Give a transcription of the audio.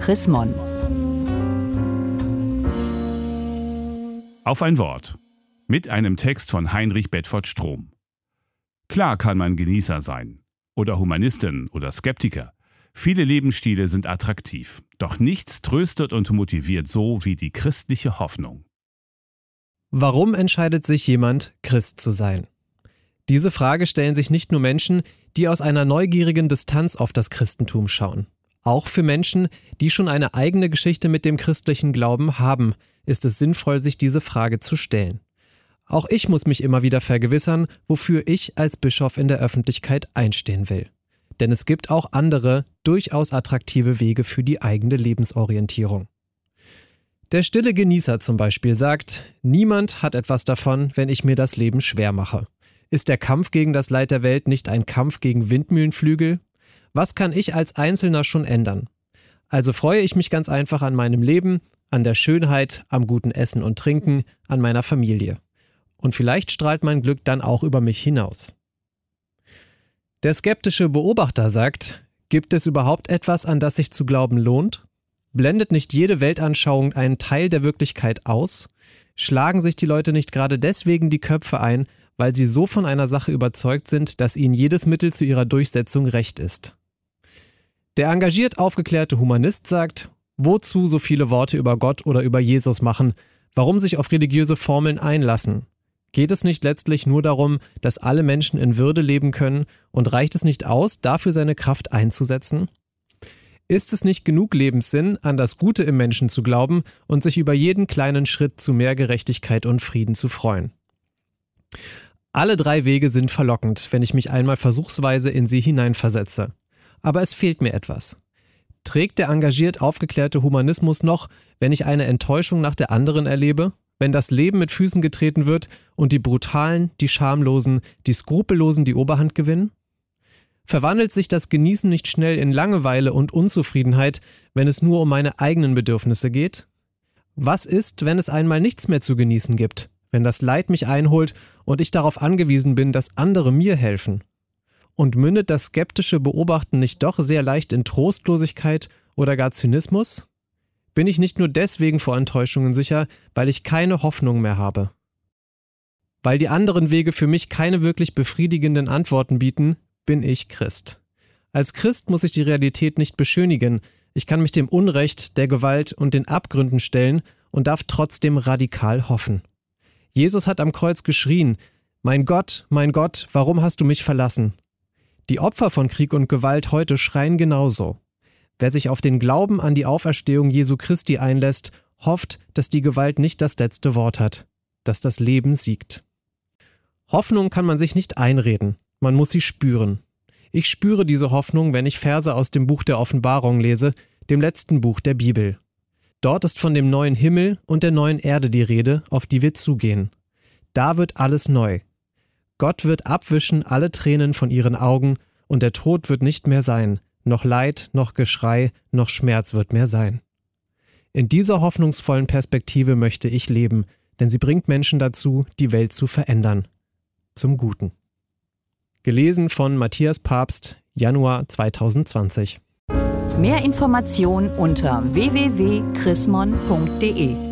Chris Mon. Auf ein Wort. Mit einem Text von Heinrich Bedford Strom. Klar kann man Genießer sein. Oder Humanistin oder Skeptiker. Viele Lebensstile sind attraktiv. Doch nichts tröstet und motiviert so wie die christliche Hoffnung. Warum entscheidet sich jemand, Christ zu sein? Diese Frage stellen sich nicht nur Menschen, die aus einer neugierigen Distanz auf das Christentum schauen. Auch für Menschen, die schon eine eigene Geschichte mit dem christlichen Glauben haben, ist es sinnvoll, sich diese Frage zu stellen. Auch ich muss mich immer wieder vergewissern, wofür ich als Bischof in der Öffentlichkeit einstehen will. Denn es gibt auch andere, durchaus attraktive Wege für die eigene Lebensorientierung. Der stille Genießer zum Beispiel sagt, niemand hat etwas davon, wenn ich mir das Leben schwer mache. Ist der Kampf gegen das Leid der Welt nicht ein Kampf gegen Windmühlenflügel? Was kann ich als Einzelner schon ändern? Also freue ich mich ganz einfach an meinem Leben, an der Schönheit, am guten Essen und Trinken, an meiner Familie. Und vielleicht strahlt mein Glück dann auch über mich hinaus. Der skeptische Beobachter sagt, gibt es überhaupt etwas, an das sich zu glauben lohnt? Blendet nicht jede Weltanschauung einen Teil der Wirklichkeit aus? Schlagen sich die Leute nicht gerade deswegen die Köpfe ein, weil sie so von einer Sache überzeugt sind, dass ihnen jedes Mittel zu ihrer Durchsetzung recht ist. Der engagiert aufgeklärte Humanist sagt, wozu so viele Worte über Gott oder über Jesus machen, warum sich auf religiöse Formeln einlassen? Geht es nicht letztlich nur darum, dass alle Menschen in Würde leben können und reicht es nicht aus, dafür seine Kraft einzusetzen? Ist es nicht genug Lebenssinn, an das Gute im Menschen zu glauben und sich über jeden kleinen Schritt zu mehr Gerechtigkeit und Frieden zu freuen? Alle drei Wege sind verlockend, wenn ich mich einmal versuchsweise in sie hineinversetze. Aber es fehlt mir etwas. Trägt der engagiert aufgeklärte Humanismus noch, wenn ich eine Enttäuschung nach der anderen erlebe? Wenn das Leben mit Füßen getreten wird und die Brutalen, die Schamlosen, die Skrupellosen die Oberhand gewinnen? Verwandelt sich das Genießen nicht schnell in Langeweile und Unzufriedenheit, wenn es nur um meine eigenen Bedürfnisse geht? Was ist, wenn es einmal nichts mehr zu genießen gibt? wenn das Leid mich einholt und ich darauf angewiesen bin, dass andere mir helfen? Und mündet das skeptische Beobachten nicht doch sehr leicht in Trostlosigkeit oder gar Zynismus? Bin ich nicht nur deswegen vor Enttäuschungen sicher, weil ich keine Hoffnung mehr habe? Weil die anderen Wege für mich keine wirklich befriedigenden Antworten bieten, bin ich Christ. Als Christ muss ich die Realität nicht beschönigen, ich kann mich dem Unrecht, der Gewalt und den Abgründen stellen und darf trotzdem radikal hoffen. Jesus hat am Kreuz geschrien, Mein Gott, mein Gott, warum hast du mich verlassen? Die Opfer von Krieg und Gewalt heute schreien genauso. Wer sich auf den Glauben an die Auferstehung Jesu Christi einlässt, hofft, dass die Gewalt nicht das letzte Wort hat, dass das Leben siegt. Hoffnung kann man sich nicht einreden, man muss sie spüren. Ich spüre diese Hoffnung, wenn ich Verse aus dem Buch der Offenbarung lese, dem letzten Buch der Bibel. Dort ist von dem neuen Himmel und der neuen Erde die Rede, auf die wir zugehen. Da wird alles neu. Gott wird abwischen alle Tränen von ihren Augen, und der Tod wird nicht mehr sein, noch Leid, noch Geschrei, noch Schmerz wird mehr sein. In dieser hoffnungsvollen Perspektive möchte ich leben, denn sie bringt Menschen dazu, die Welt zu verändern. Zum Guten. Gelesen von Matthias Papst, Januar 2020. Mehr Informationen unter www.chrismon.de